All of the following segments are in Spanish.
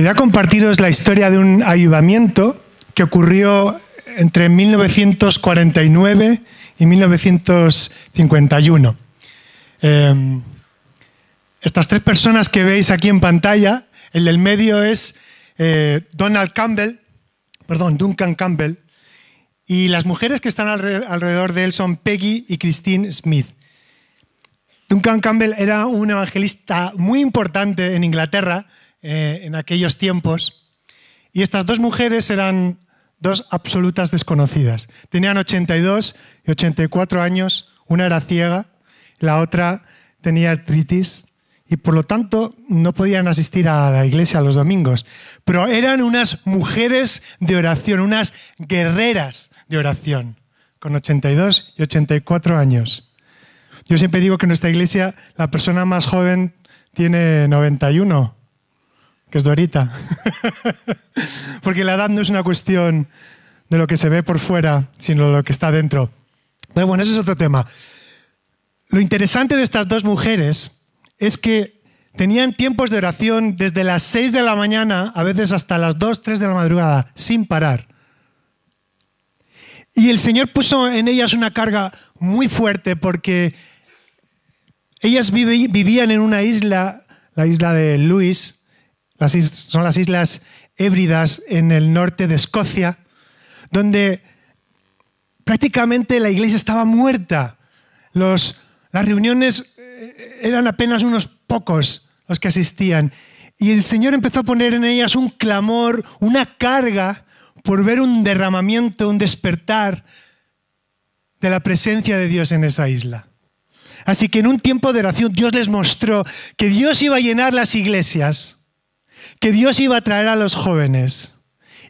Quería compartiros la historia de un avivamiento que ocurrió entre 1949 y 1951. Eh, estas tres personas que veis aquí en pantalla, el del medio es eh, Donald Campbell, perdón, Duncan Campbell, y las mujeres que están alrededor de él son Peggy y Christine Smith. Duncan Campbell era un evangelista muy importante en Inglaterra eh, en aquellos tiempos, y estas dos mujeres eran dos absolutas desconocidas. Tenían 82 y 84 años, una era ciega, la otra tenía artritis y por lo tanto no podían asistir a la iglesia los domingos. Pero eran unas mujeres de oración, unas guerreras de oración, con 82 y 84 años. Yo siempre digo que en nuestra iglesia la persona más joven tiene 91 que es Dorita. Porque la edad no es una cuestión de lo que se ve por fuera, sino de lo que está dentro. Pero bueno, eso es otro tema. Lo interesante de estas dos mujeres es que tenían tiempos de oración desde las 6 de la mañana, a veces hasta las 2, 3 de la madrugada, sin parar. Y el Señor puso en ellas una carga muy fuerte porque ellas vivían en una isla, la isla de Luis, son las Islas Hébridas en el norte de Escocia, donde prácticamente la iglesia estaba muerta. las reuniones eh, eran apenas unos pocos los que asistían. Y el Señor empezó a poner en ellas un clamor, una carga por ver un derramamiento, un despertar de la presencia de Dios en esa isla. Así que en un tiempo de oración Dios les mostró que Dios iba a llenar las iglesias que Dios iba a traer a los jóvenes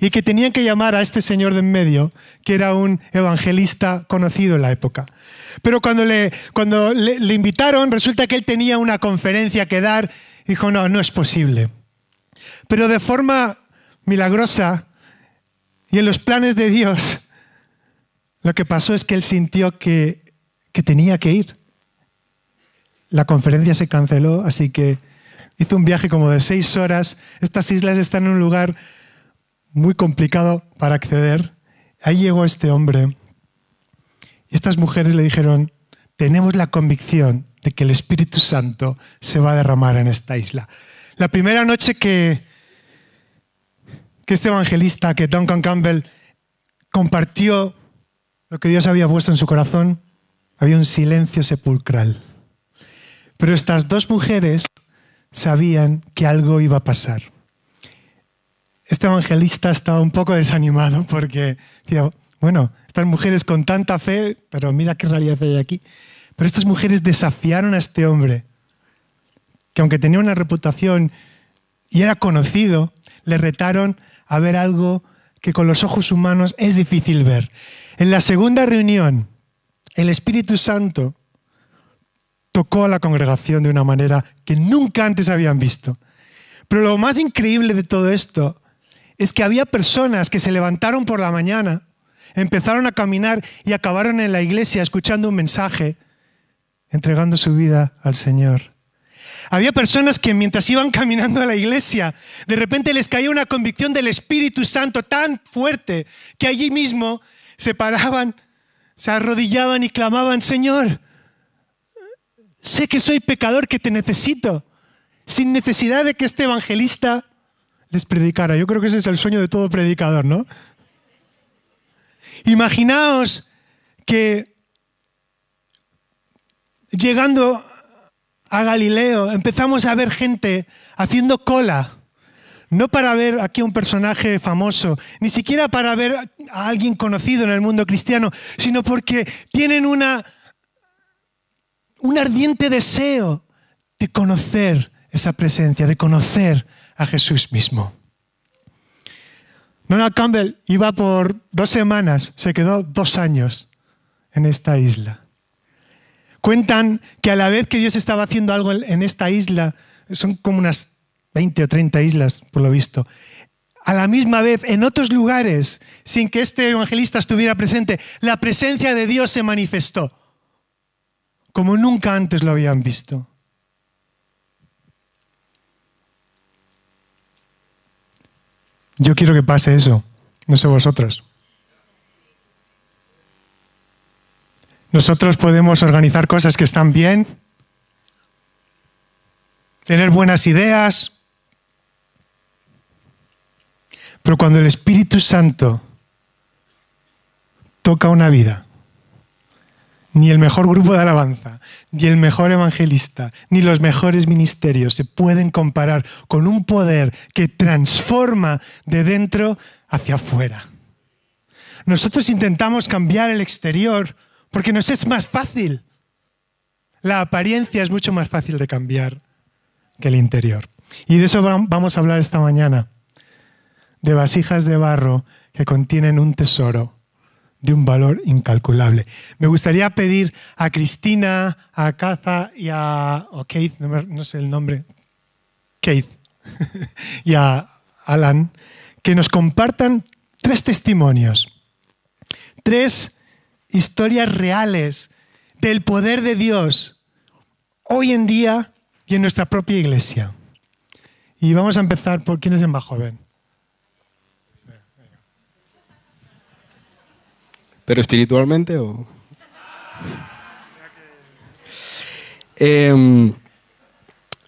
y que tenían que llamar a este señor de en medio, que era un evangelista conocido en la época. Pero cuando le, cuando le, invitaron, resulta que él tenía una conferencia que dar, dijo, no, no es posible. Pero de forma milagrosa y en los planes de Dios, lo que pasó es que él sintió que, que tenía que ir. La conferencia se canceló, así que hizo un viaje como de seis horas. Estas islas están en un lugar muy complicado para acceder. Ahí llegó este hombre. Y estas mujeres le dijeron, tenemos la convicción de que el Espíritu Santo se va a derramar en esta isla. La primera noche que, que este evangelista, que Duncan Campbell, compartió lo que Dios había puesto en su corazón, había un silencio sepulcral. Pero estas dos mujeres sabían que algo iba a pasar. Este evangelista estaba un poco desanimado porque decía, bueno, estas mujeres con tanta fe, pero mira qué realidad hay aquí. Pero estas mujeres desafiaron a este hombre, que aunque tenía una reputación y era conocido, le retaron a ver algo que con los ojos humanos es difícil ver. En la segunda reunión, el Espíritu Santo tocó a la congregación de una manera que nunca antes habían visto. Pero lo más increíble de todo esto es que había personas que se levantaron por la mañana, empezaron a caminar y acabaron en la iglesia escuchando un mensaje, entregando su vida al Señor. Había personas que mientras iban caminando a la iglesia, de repente les caía una convicción del Espíritu Santo tan fuerte que allí mismo se paraban, se arrodillaban y clamaban, Señor, Sé que soy pecador, que te necesito, sin necesidad de que este evangelista les predicara. Yo creo que ese es el sueño de todo predicador, ¿no? Imaginaos que llegando a Galileo empezamos a ver gente haciendo cola, no para ver aquí un personaje famoso, ni siquiera para ver a alguien conocido en el mundo cristiano, sino porque tienen una un ardiente deseo de conocer esa presencia, de conocer a Jesús mismo. Donald Campbell iba por dos semanas, se quedó dos años en esta isla. Cuentan que a la vez que Dios estaba haciendo algo en esta isla, son como unas 20 o 30 islas, por lo visto, a la misma vez en otros lugares, sin que este evangelista estuviera presente, la presencia de Dios se manifestó como nunca antes lo habían visto. Yo quiero que pase eso, no sé vosotros. Nosotros podemos organizar cosas que están bien, tener buenas ideas, pero cuando el Espíritu Santo toca una vida, ni el mejor grupo de alabanza, ni el mejor evangelista, ni los mejores ministerios se pueden comparar con un poder que transforma de dentro hacia afuera. Nosotros intentamos cambiar el exterior porque nos es más fácil. La apariencia es mucho más fácil de cambiar que el interior. Y de eso vamos a hablar esta mañana, de vasijas de barro que contienen un tesoro de un valor incalculable. Me gustaría pedir a Cristina, a Kaza y a Keith, no sé el nombre, Keith, y a Alan, que nos compartan tres testimonios, tres historias reales del poder de Dios hoy en día y en nuestra propia iglesia. Y vamos a empezar por quién es el más joven. ¿Pero espiritualmente o...? Em,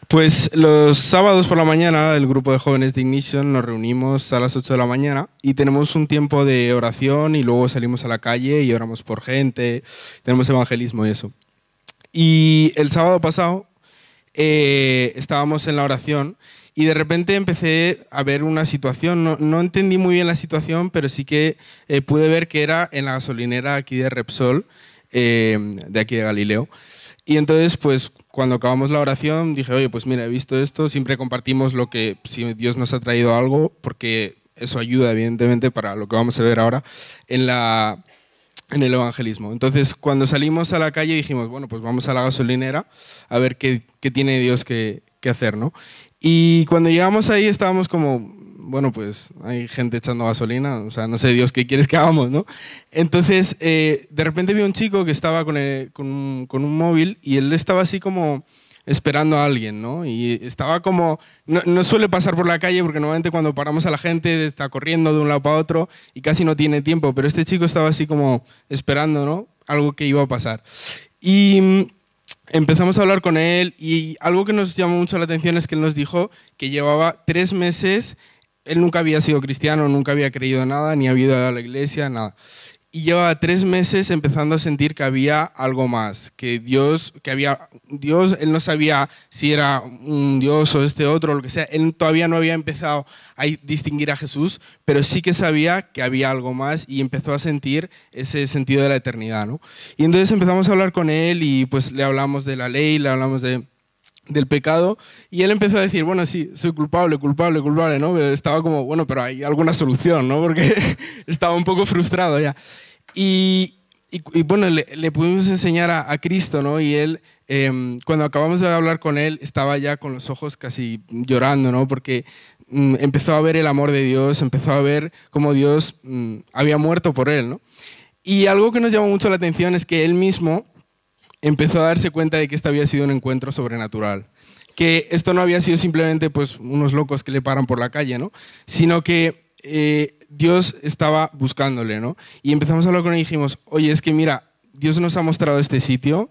pues los sábados por la mañana el grupo de jóvenes de Ignition nos reunimos a las 8 de la mañana y tenemos un tiempo de oración y luego salimos a la calle y oramos por gente, tenemos evangelismo y eso. Y el sábado pasado eh, estábamos en la oración y de repente empecé a ver una situación, no, entendí muy bien la situación, pero sí que eh, pude ver que era en la gasolinera aquí de Repsol, eh, de aquí de Galileo. Y entonces, pues cuando acabamos la oración, dije, oye, pues mira, he visto esto, siempre compartimos lo que, si Dios nos ha traído algo, porque eso ayuda, evidentemente, para lo que vamos a ver ahora en, la, en el evangelismo. Entonces, cuando salimos a la calle dijimos, bueno, pues vamos a la gasolinera a ver qué, qué tiene Dios que, que hacer, ¿no? Y cuando llegamos ahí estábamos como, bueno, pues hay gente echando gasolina, o sea, no sé Dios qué quieres que hagamos, ¿no? Entonces, eh, de repente vi un chico que estaba con, con, un, con, un, móvil y él estaba así como esperando a alguien, ¿no? Y estaba como, no, no, suele pasar por la calle porque normalmente cuando paramos a la gente está corriendo de un lado para otro y casi no tiene tiempo, pero este chico estaba así como esperando, ¿no? Algo que iba a pasar. Y empezamos a hablar con él y algo que nos llamó mucho la atención es que él nos dijo que llevaba tres meses, él nunca había sido cristiano, nunca había creído nada, ni había ido a la iglesia, nada y llevaba tres meses empezando a sentir que había algo más, que Dios, que había Dios, él no sabía si era un Dios o este otro, lo que sea, él todavía no había empezado a distinguir a Jesús, pero sí que sabía que había algo más y empezó a sentir ese sentido de la eternidad, ¿no? Y entonces empezamos a hablar con él y pues le hablamos de la ley, le hablamos de del pecado y él empezó a decir, bueno, sí, soy culpable, culpable, culpable, ¿no? Estaba como, bueno, pero hay alguna solución, ¿no? Porque estaba un poco frustrado ya. Y, y, bueno, le, pudimos enseñar a, Cristo, ¿no? Y él, em, cuando acabamos de hablar con él, estaba ya con los ojos casi llorando, ¿no? Porque mm, empezó a ver el amor de Dios, empezó a ver cómo Dios mm, había muerto por él, ¿no? Y algo que nos llamó mucho la atención es que él mismo empezó a darse cuenta de que este había sido un encuentro sobrenatural. Que esto no había sido simplemente pues, unos locos que le paran por la calle, ¿no? sino que eh, Dios estaba buscándole. ¿no? Y empezamos a hablar con él y dijimos, oye, es que mira, Dios nos ha mostrado este sitio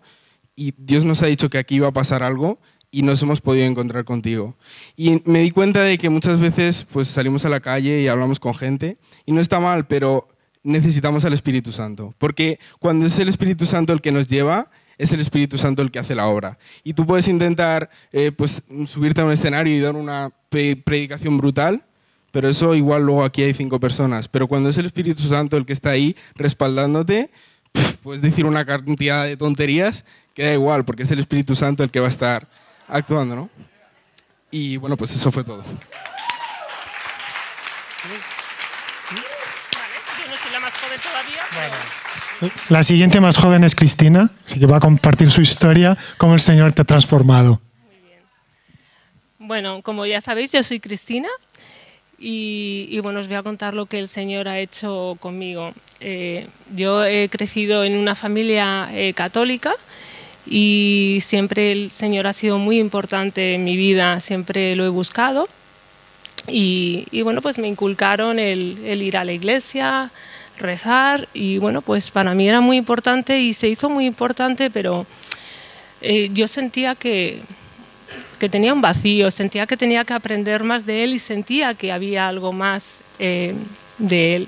y Dios nos ha dicho que aquí iba a pasar algo y nos hemos podido encontrar contigo. Y me di cuenta de que muchas veces pues, salimos a la calle y hablamos con gente y no está mal, pero necesitamos al Espíritu Santo. Porque cuando es el Espíritu Santo el que nos lleva, es el Espíritu Santo el que hace la obra. Y tú puedes intentar eh, pues, subirte a un escenario y dar una predicación brutal, pero eso igual luego aquí hay cinco personas. Pero cuando es el Espíritu Santo el que está ahí respaldándote, puedes decir una cantidad de tonterías que da igual, porque es el Espíritu Santo el que va a estar actuando, ¿no? Y bueno, pues eso fue todo. La siguiente más joven es Cristina, así que va a compartir su historia, cómo el Señor te ha transformado. Bueno, como ya sabéis, yo soy Cristina y, bueno, os voy a contar lo que el Señor ha hecho conmigo. Eh, yo he crecido en una familia eh, católica y siempre el Señor ha sido muy importante en mi vida, siempre lo he buscado y, bueno, pues me inculcaron el, ir a la iglesia, rezar y bueno, pues para mí era muy importante y se hizo muy importante, pero eh, yo sentía que, que, tenía un vacío, sentía que tenía que aprender más de él y sentía que había algo más eh, de él.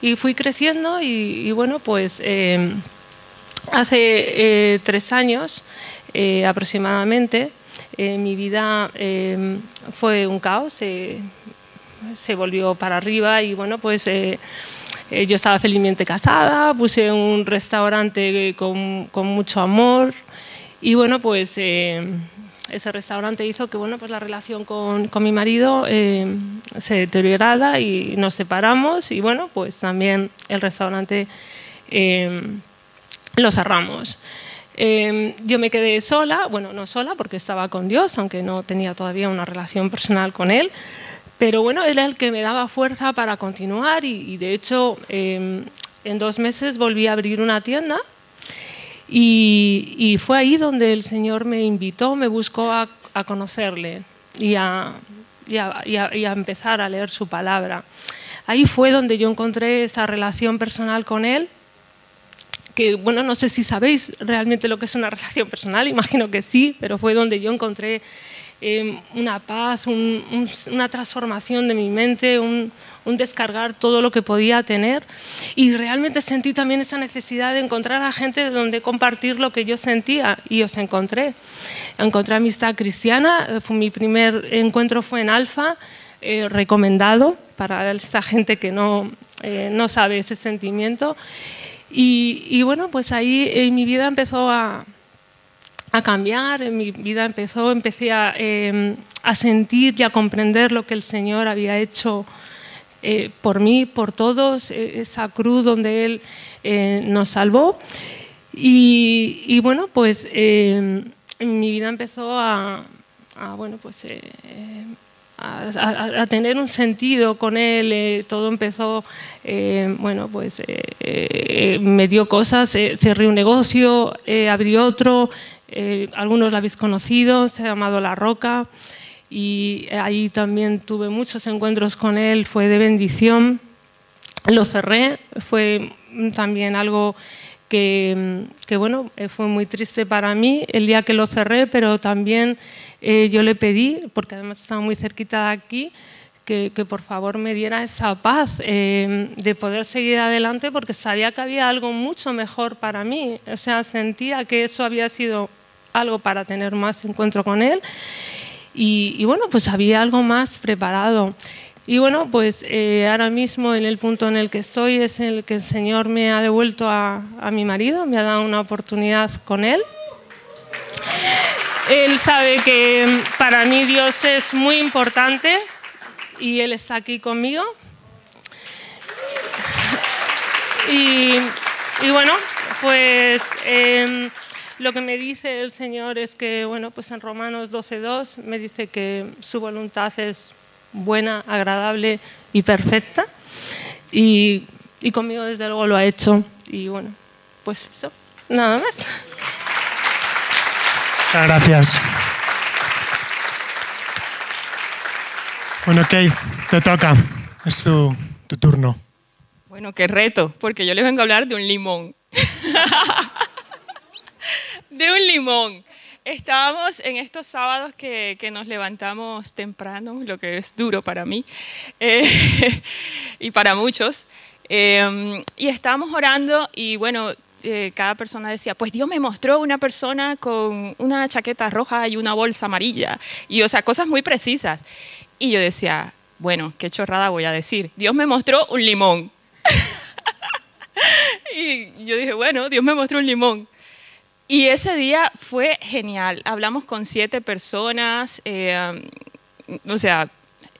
Y fui creciendo y, bueno, pues eh, hace tres años aproximadamente, mi vida fue un caos se volvió para arriba y bueno, pues eh, yo estaba felizmente casada, puse un restaurante con, con mucho amor. Y bueno, pues eh, ese restaurante hizo que bueno, pues la relación con, con mi marido se deteriorara y nos separamos. Y bueno, pues también el restaurante lo cerramos. yo me quedé sola, bueno, no sola porque estaba con Dios, aunque no tenía todavía una relación personal con Él, pero bueno, él era el que me daba fuerza para continuar y, de hecho em, en dos meses volví a abrir una tienda y, fue ahí donde el Señor me invitó, me buscó a, conocerle y a, y a, empezar a leer su palabra. Ahí fue donde yo encontré esa relación personal con Él que bueno, no sé si sabéis realmente lo que es una relación personal, imagino que sí, pero fue donde yo encontré Em, una paz, una transformación de mi mente, un, descargar todo lo que podía tener. Y realmente sentí también esa necesidad de encontrar a gente donde compartir lo que yo sentía y os encontré. Encontré amistad cristiana, eh, mi primer encuentro fue en Alfa, eh, recomendado para esa gente que no, eh, no sabe ese sentimiento. Y, y bueno, pues ahí mi vida empezó a, a cambiar, en mi vida empezó, empecé a, em, a, sentir y a comprender lo que el Señor había hecho eh, por mí, por todos, e, esa cruz donde Él eh, nos salvó. Y, bueno, pues em, mi vida empezó a, bueno, pues, eh, a, tener un sentido con él, todo empezó, bueno, pues me dio cosas, cerré un negocio, abrí otro, eh, algunos la habéis conocido, se ha llamado La Roca y ahí también tuve muchos encuentros con él, fue de bendición. Lo cerré, fue también algo que, que, bueno, eh, fue muy triste para mí el día que lo cerré, pero también eh, yo le pedí, porque además estaba muy cerquita de aquí, que, por favor me diera esa paz de poder seguir adelante, porque sabía que había algo mucho mejor para mí. O sea, sentía que eso había sido algo para tener más encuentro con Él. Y, bueno, pues había algo más preparado. Y bueno, pues eh, ahora mismo en el punto en el que estoy es en el que el Señor me ha devuelto a mi marido, me ha dado una oportunidad con Él. Él sabe que para mí Dios es muy importante y Él está aquí conmigo. Y, bueno, pues... Eh, lo que me dice el Señor es que, bueno, pues en Romanos 12.2 me dice que su voluntad es buena, agradable y perfecta. Y, y conmigo desde luego lo ha hecho. Y bueno, pues eso, nada más. Muchas gracias. Bueno, Kate, te toca. Es tu, tu turno. Bueno, qué reto, porque yo les vengo a hablar de un limón. de un limón. Estábamos en estos sábados que, nos levantamos temprano, lo que es duro para mí eh, y para muchos. Eh, y estábamos orando y bueno, eh, cada persona decía, pues Dios me mostró una persona con una chaqueta roja y una bolsa amarilla. Y o sea, cosas muy precisas. Y yo decía, bueno, qué chorrada voy a decir. Dios me mostró un limón. y yo dije, bueno, Dios me mostró un limón. Y ese día fue genial. Hablamos con siete personas. Eh, o sea,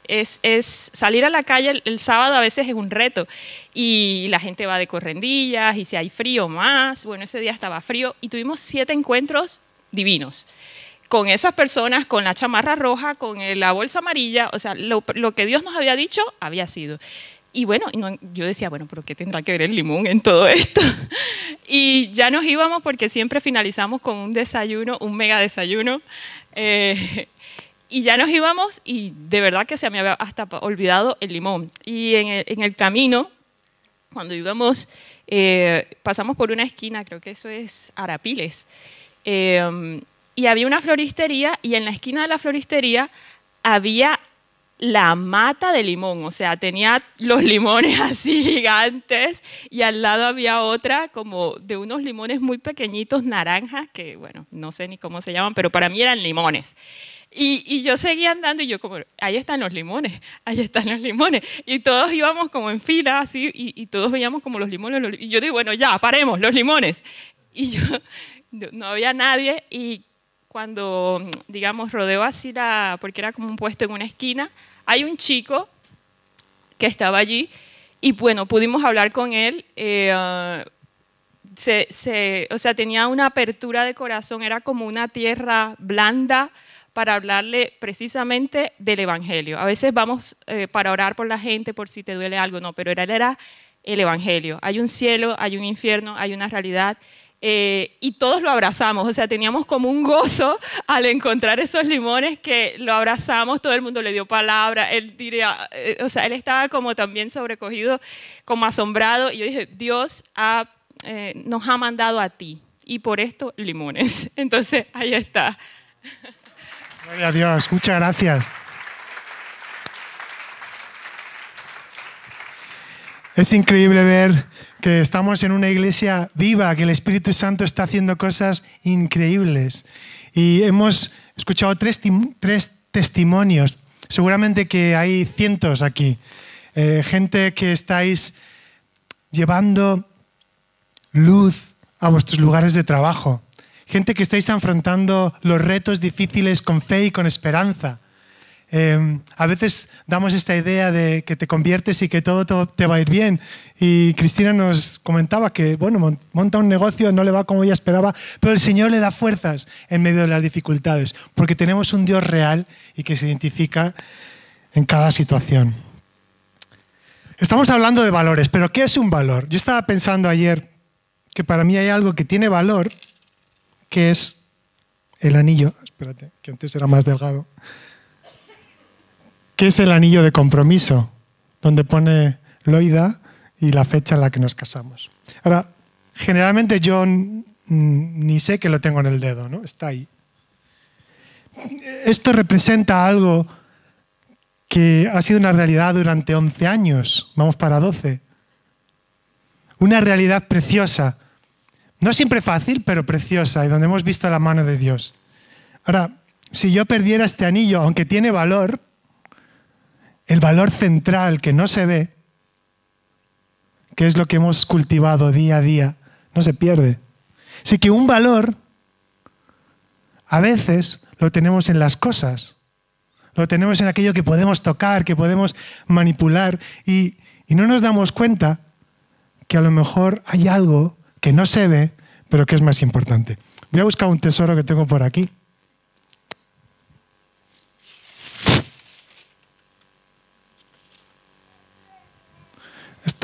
es, es, salir a la calle el, sábado a veces es un reto. Y la gente va de correndillas y si hay frío más. Bueno, ese día estaba frío y tuvimos siete encuentros divinos. Con esas personas, con la chamarra roja, con la bolsa amarilla. O sea, lo, lo que Dios nos había dicho había sido. Y bueno, yo decía, bueno, pero ¿qué tendrá que ver el limón en todo esto? Y ya nos íbamos porque siempre finalizamos con un desayuno, un mega desayuno. Eh, y ya nos íbamos y de verdad que se me había hasta olvidado el limón. Y en el, en el camino, cuando íbamos, eh, pasamos por una esquina, creo que eso es Arapiles, eh, y había una floristería y en la esquina de la floristería había la mata de limón, o sea, tenía los limones así gigantes y al lado había otra como de unos limones muy pequeñitos, naranjas, que bueno, no sé ni cómo se llaman, pero para mí eran limones. Y, yo seguía andando y yo como, ahí están los limones, ahí están los limones. Y todos íbamos como en fila así y, todos veíamos como los limones. y yo digo, bueno, ya, paremos, los limones. Y yo, no había nadie y cuando, digamos, rodeo así la, porque era como un puesto en una esquina, hay un chico que estaba allí y bueno, pudimos hablar con él. Eh, se, o sea, tenía una apertura de corazón, era como una tierra blanda para hablarle precisamente del Evangelio. A veces vamos eh, para orar por la gente, por si te duele algo, no, pero él era el Evangelio. Hay un cielo, hay un infierno, hay una realidad eh, y todos lo abrazamos, o sea, teníamos como un gozo al encontrar esos limones que lo abrazamos, todo el mundo le dio palabra, él diría, eh, o sea, él estaba como también sobrecogido, como asombrado, y yo dije, Dios eh, nos ha mandado a ti, y por esto limones. Entonces, ahí está. Gloria a Dios, muchas gracias. Es increíble ver que estamos en una iglesia viva, que el Espíritu Santo está haciendo cosas increíbles. Y hemos escuchado tres, tres testimonios. Seguramente que hay cientos aquí. Eh, gente que estáis llevando luz a vuestros lugares de trabajo. Gente que estáis afrontando los retos difíciles con fe y con esperanza. Em, a veces damos esta idea de que te conviertes y que todo te va a ir bien. Y Cristina nos comentaba que, bueno, monta un negocio, no le va como ella esperaba, pero el Señor le da fuerzas en medio de las dificultades, porque tenemos un Dios real y que se identifica en cada situación. Estamos hablando de valores, pero ¿qué es un valor? Yo estaba pensando ayer que para mí hay algo que tiene valor, que es el anillo. Espérate, que antes era más delgado ¿Qué es el anillo de compromiso? Donde pone Loida y la fecha en la que nos casamos. Ahora, generalmente yo ni sé que lo tengo en el dedo, ¿no? Está ahí. Esto representa algo que ha sido una realidad durante 11 años, vamos para 12. Una realidad preciosa. No siempre fácil, pero preciosa y donde hemos visto la mano de Dios. Ahora, si yo perdiera este anillo, aunque tiene valor, el valor central que no se ve, que es lo que hemos cultivado día a día, no se pierde. Así que un valor a veces lo tenemos en las cosas, lo tenemos en aquello que podemos tocar, que podemos manipular y, y no nos damos cuenta que a lo mejor hay algo que no se ve, pero que es más importante. Voy a buscar un tesoro que tengo por aquí.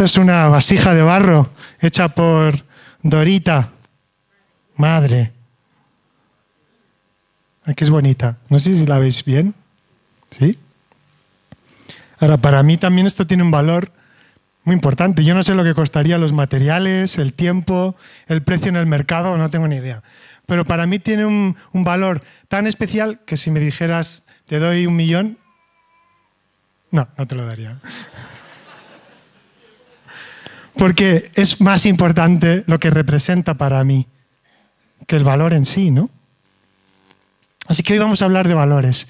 Es una vasija de barro hecha por Dorita, madre. Aquí es bonita. No sé si la veis bien. ¿Sí? Ahora, para mí también esto tiene un valor muy importante. Yo no sé lo que costaría los materiales, el tiempo, el precio en el mercado, no tengo ni idea. Pero para mí tiene un valor tan especial que si me dijeras, te doy un millón, no, no te lo daría porque es más importante lo que representa para mí que el valor en sí, ¿no? Así que hoy vamos a hablar de valores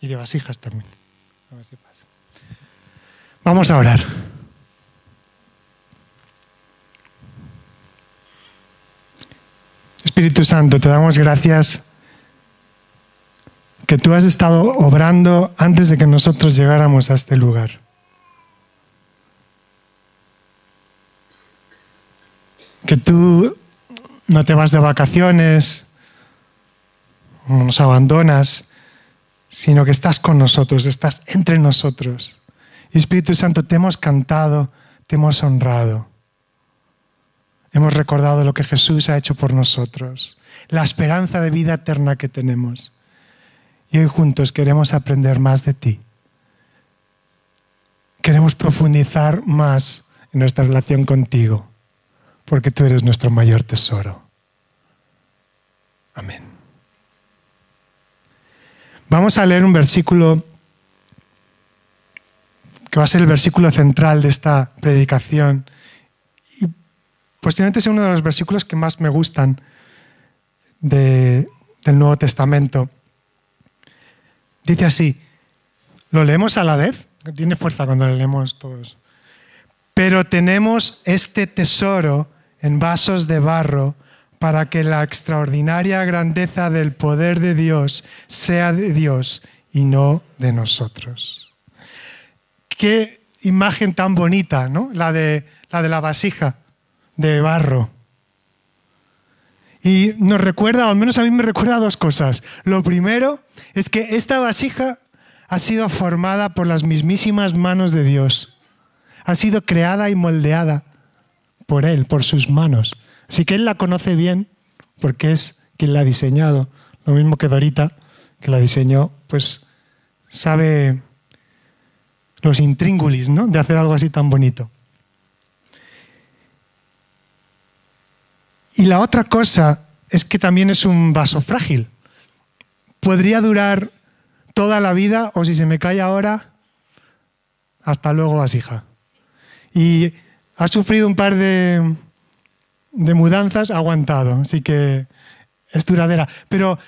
y de vasijas también. Vamos a orar. Espíritu Santo, te damos gracias que tú has estado obrando antes de que nosotros llegáramos a este lugar. Que tú no te vas de vacaciones, no nos abandonas, sino que estás con nosotros, estás entre nosotros. Y Espíritu Santo, te hemos cantado, te hemos honrado. Hemos recordado lo que Jesús ha hecho por nosotros, la esperanza de vida eterna que tenemos. Y hoy juntos queremos aprender más de ti. Queremos profundizar más en nuestra relación contigo, porque tú eres nuestro mayor tesoro. Amén. Vamos a leer un versículo que va a ser el versículo central de esta predicación. Y posiblemente sea uno de los versículos que más me gustan del Nuevo Testamento. Dice así, ¿lo leemos a la vez? Tiene fuerza cuando lo leemos todos. Pero tenemos este tesoro en vasos de barro para que la extraordinaria grandeza del poder de Dios sea de Dios y no de nosotros. Qué imagen tan bonita, ¿no? La de la, de la vasija de barro. Y nos recuerda, o al menos a mí me recuerda dos cosas. Lo primero es que esta vasija ha sido formada por las mismísimas manos de Dios. Ha sido creada y moldeada por Él, por sus manos. Así que Él la conoce bien porque es quien la ha diseñado. Lo mismo que Dorita, que la diseñó, pues sabe los intríngulis ¿no? de hacer algo así tan bonito. Y la otra cosa es que también es un vaso frágil. Podría durar toda la vida o si se me cae ahora, hasta luego vasija. Y ha sufrido un par de, mudanzas, ha aguantado, así que es duradera. Pero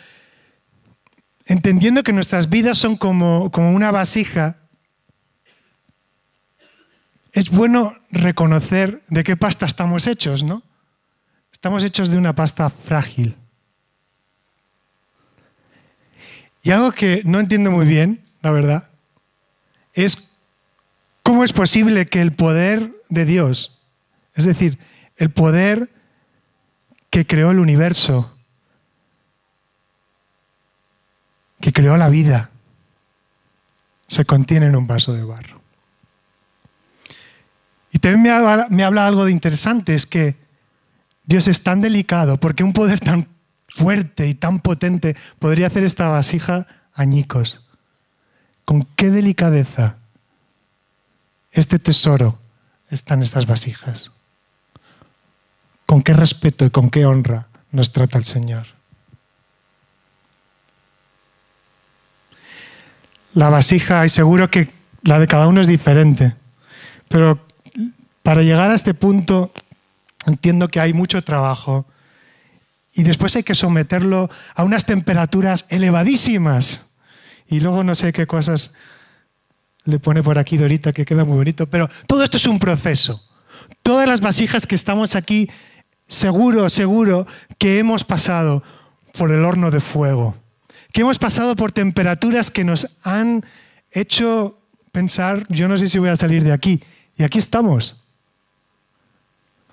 entendiendo que nuestras vidas son como, como una vasija, es bueno reconocer de qué pasta estamos hechos, ¿no? Estamos hechos de una pasta frágil. Y algo que no entiendo muy bien, la verdad, es cómo es posible que el poder de Dios, es decir, el poder que creó el universo, que creó la vida, se contiene en un vaso de barro. Y también me habla, me habla algo de interesante, es que Dios es tan delicado, porque un poder tan fuerte y tan potente podría hacer esta vasija añicos. Con qué delicadeza este tesoro está en estas vasijas. Con qué respeto y con qué honra nos trata el Señor. La vasija, y seguro que la de cada uno es diferente, pero para llegar a este punto entiendo que hay mucho trabajo y después hay que someterlo a unas temperaturas elevadísimas. Y luego no sé qué cosas le pone por aquí Dorita que queda muy bonito, pero todo esto es un proceso. Todas las vasijas que estamos aquí, seguro, seguro que hemos pasado por el horno de fuego, que hemos pasado por temperaturas que nos han hecho pensar, yo no sé si voy a salir de aquí. Y aquí estamos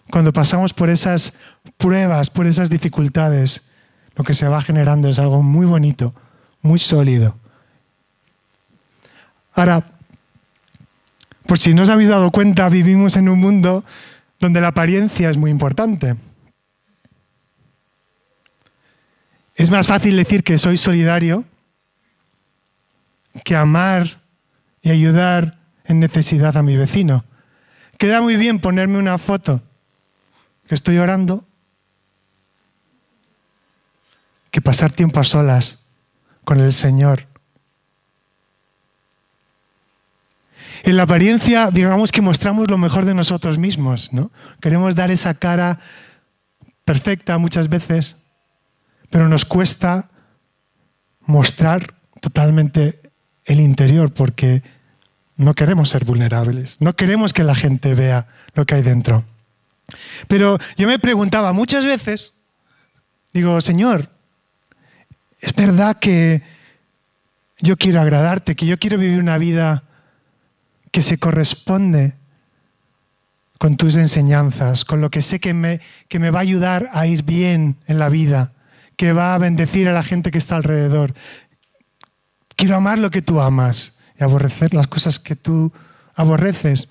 cuando pasamos por esas pruebas, por esas dificultades, lo que se va generando es algo muy bonito, muy sólido. Ahora, por si no os habéis dado cuenta, vivimos en un mundo donde la apariencia es muy importante. Es más fácil decir que soy solidario que amar y ayudar en necesidad a mi vecino. Queda muy bien ponerme una foto que estoy orando, que pasar tiempo a solas con el Señor. En la apariencia, digamos que mostramos lo mejor de nosotros mismos, ¿no? Queremos dar esa cara perfecta muchas veces, pero nos cuesta mostrar totalmente el interior porque no queremos ser vulnerables, no queremos que la gente vea lo que hay dentro. Pero yo me preguntaba muchas veces, digo, Señor, es verdad que yo quiero agradarte, que yo quiero vivir una vida que se corresponde con tus enseñanzas, con lo que sé que me, que me va a ayudar a ir bien en la vida, que va a bendecir a la gente que está alrededor. Quiero amar lo que tú amas y aborrecer las cosas que tú aborreces.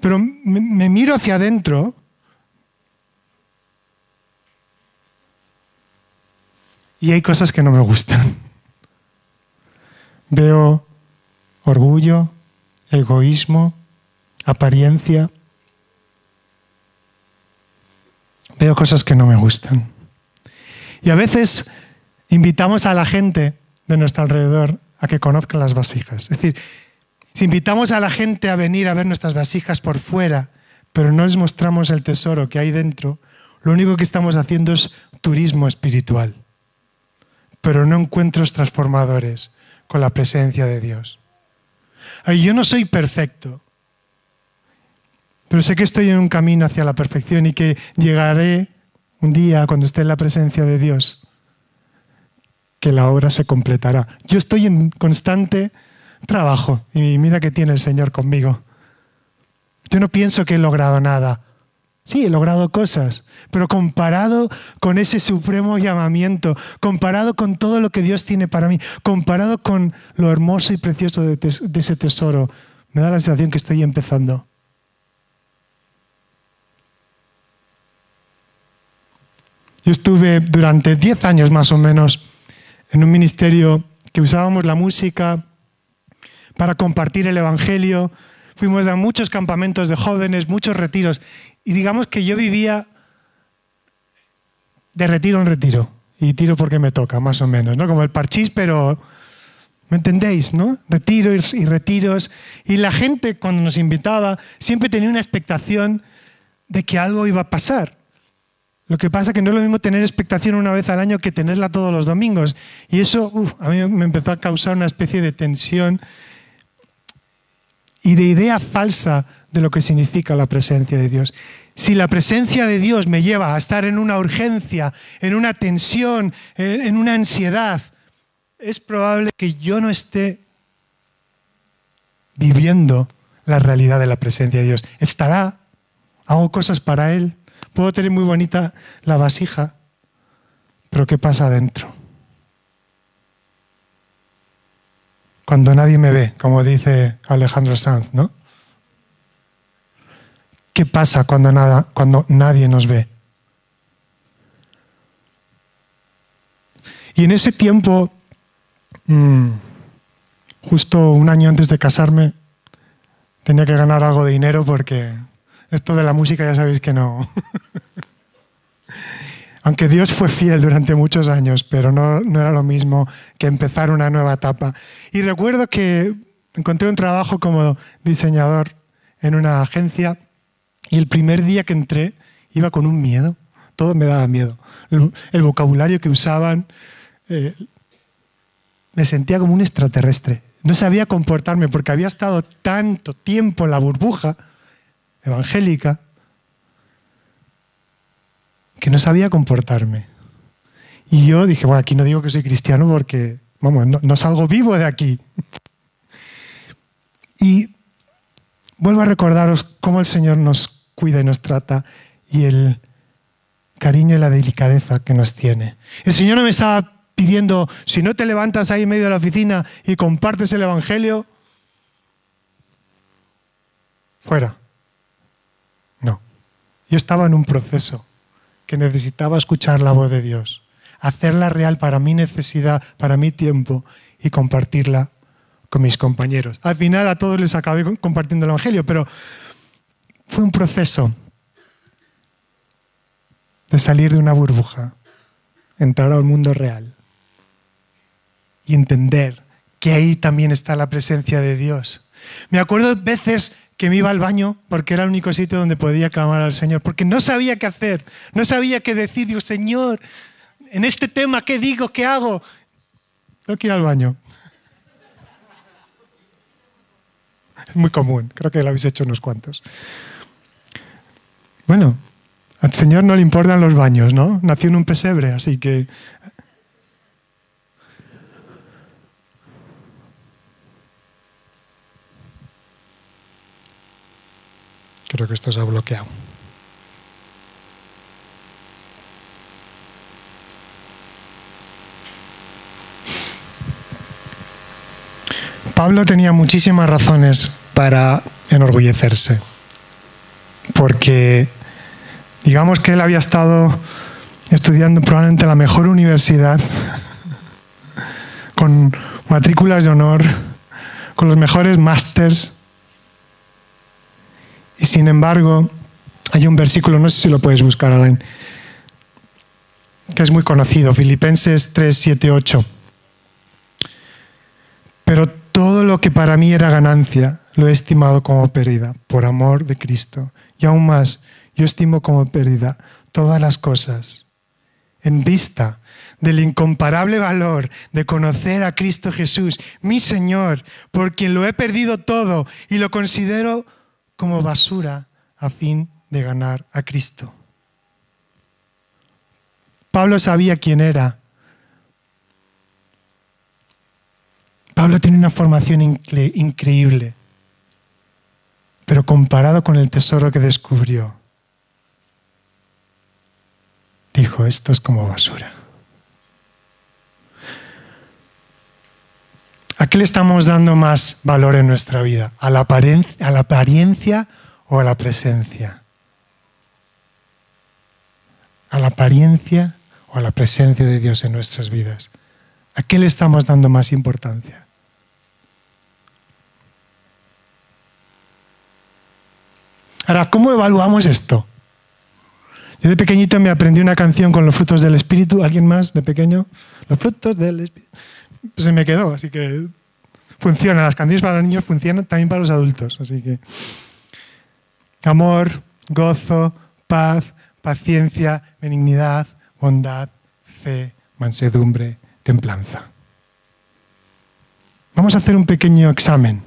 Pero me, me miro hacia adentro y hay cosas que no me gustan. Veo orgullo, egoísmo, apariencia. Veo cosas que no me gustan. Y a veces invitamos a la gente de nuestro alrededor a que conozcan las vasijas. Es decir, si invitamos a la gente a venir a ver nuestras vasijas por fuera, pero no les mostramos el tesoro que hay dentro, lo único que estamos haciendo es turismo espiritual, pero no encuentros transformadores con la presencia de Dios. Yo no soy perfecto, pero sé que estoy en un camino hacia la perfección y que llegaré un día cuando esté en la presencia de Dios, que la obra se completará. Yo estoy en constante trabajo y mira que tiene el Señor conmigo. Yo no pienso que he logrado nada. Sí, he logrado cosas, pero comparado con ese supremo llamamiento, comparado con todo lo que Dios tiene para mí, comparado con lo hermoso y precioso de, ese tesoro, me da la sensación que estoy empezando. Yo estuve durante 10 años más o menos en un ministerio que usábamos la música para compartir el Evangelio. Fuimos a muchos campamentos de jóvenes, muchos retiros. Y digamos que yo vivía de retiro en retiro. Y tiro porque me toca, más o menos, ¿no? Como el parchís, pero ¿me entendéis, no? Retiros y retiros. Y la gente cuando nos invitaba siempre tenía una expectación de que algo iba a pasar. Lo que pasa que no es lo mismo tener expectación una vez al año que tenerla todos los domingos. Y eso a mí me empezó a causar una especie de tensión y de idea falsa de lo que significa la presencia de Dios. Si la presencia de Dios me lleva a estar en una urgencia, en una tensión, en una ansiedad, es probable que yo no esté viviendo la realidad de la presencia de Dios. Estará, hago cosas para Él, Puedo tener muy bonita la vasija, pero ¿qué pasa adentro? Cuando nadie me ve, como dice Alejandro Sanz, ¿no? ¿Qué pasa cuando, nada, cuando nadie nos ve? Y en ese tiempo, mm, justo un año antes de casarme, tenía que ganar algo de dinero porque esto de la música ya sabéis que no. Aunque Dios fue fiel durante muchos años, pero no, no era lo mismo que empezar una nueva etapa. Y recuerdo que encontré un trabajo como diseñador en una agencia y el primer día que entré iba con un miedo. Todo me daba miedo. El, vocabulario que usaban, eh, me sentía como un extraterrestre. No sabía comportarme porque había estado tanto tiempo en la burbuja evangélica que no sabía comportarme. Y yo dije, bueno, aquí no digo que soy cristiano porque, vamos, no, salgo vivo de aquí. Y vuelvo a recordaros cómo el Señor nos cuida y nos trata y el cariño y la delicadeza que nos tiene. El Señor no me estaba pidiendo, si no te levantas ahí en medio de la oficina y compartes el Evangelio, fuera. Yo estaba en un proceso que necesitaba escuchar la voz de Dios, hacerla real para mi necesidad, para mi tiempo y compartirla con mis compañeros. Al final a todos les acabé compartiendo el Evangelio, pero fue un proceso de salir de una burbuja, entrar al mundo real y entender que ahí también está la presencia de Dios. Me acuerdo veces que me iba al baño porque era el único sitio donde podía clamar al Señor, porque no sabía qué hacer, no sabía qué decir. Digo, Señor, en este tema, ¿qué digo? ¿Qué hago? Tengo que ir al baño. Es muy común, creo que lo habéis hecho unos cuantos. Bueno, al Señor no le importan los baños, ¿no? Nació en un pesebre, así que Creo que esto se ha bloqueado. Pablo tenía muchísimas razones para enorgullecerse, porque digamos que él había estado estudiando probablemente la mejor universidad, con matrículas de honor, con los mejores másters. Y sin embargo, hay un versículo, no sé si lo puedes buscar, Alain, que es muy conocido, Filipenses 3, 7, 8. Pero todo lo que para mí era ganancia, lo he estimado como pérdida, por amor de Cristo. Y aún más, yo estimo como pérdida todas las cosas en vista del incomparable valor de conocer a Cristo Jesús, mi Señor, por quien lo he perdido todo y lo considero como basura a fin de ganar a Cristo. Pablo sabía quién era. Pablo tiene una formación increíble, pero comparado con el tesoro que descubrió, dijo, esto es como basura. ¿A qué le estamos dando más valor en nuestra vida? ¿A la, a la apariencia o a la presencia? ¿A la apariencia o a la presencia de Dios en nuestras vidas? ¿A qué le estamos dando más importancia? Ahora, ¿cómo evaluamos esto? Yo de pequeñito me aprendí una canción con los frutos del Espíritu. ¿Alguien más de pequeño? Los frutos del Espíritu. Pues se me quedó, así que funciona. Las canciones para los niños funcionan también para los adultos. Así que amor, gozo, paz, paciencia, benignidad, bondad, fe, mansedumbre, templanza. Vamos a hacer un pequeño examen.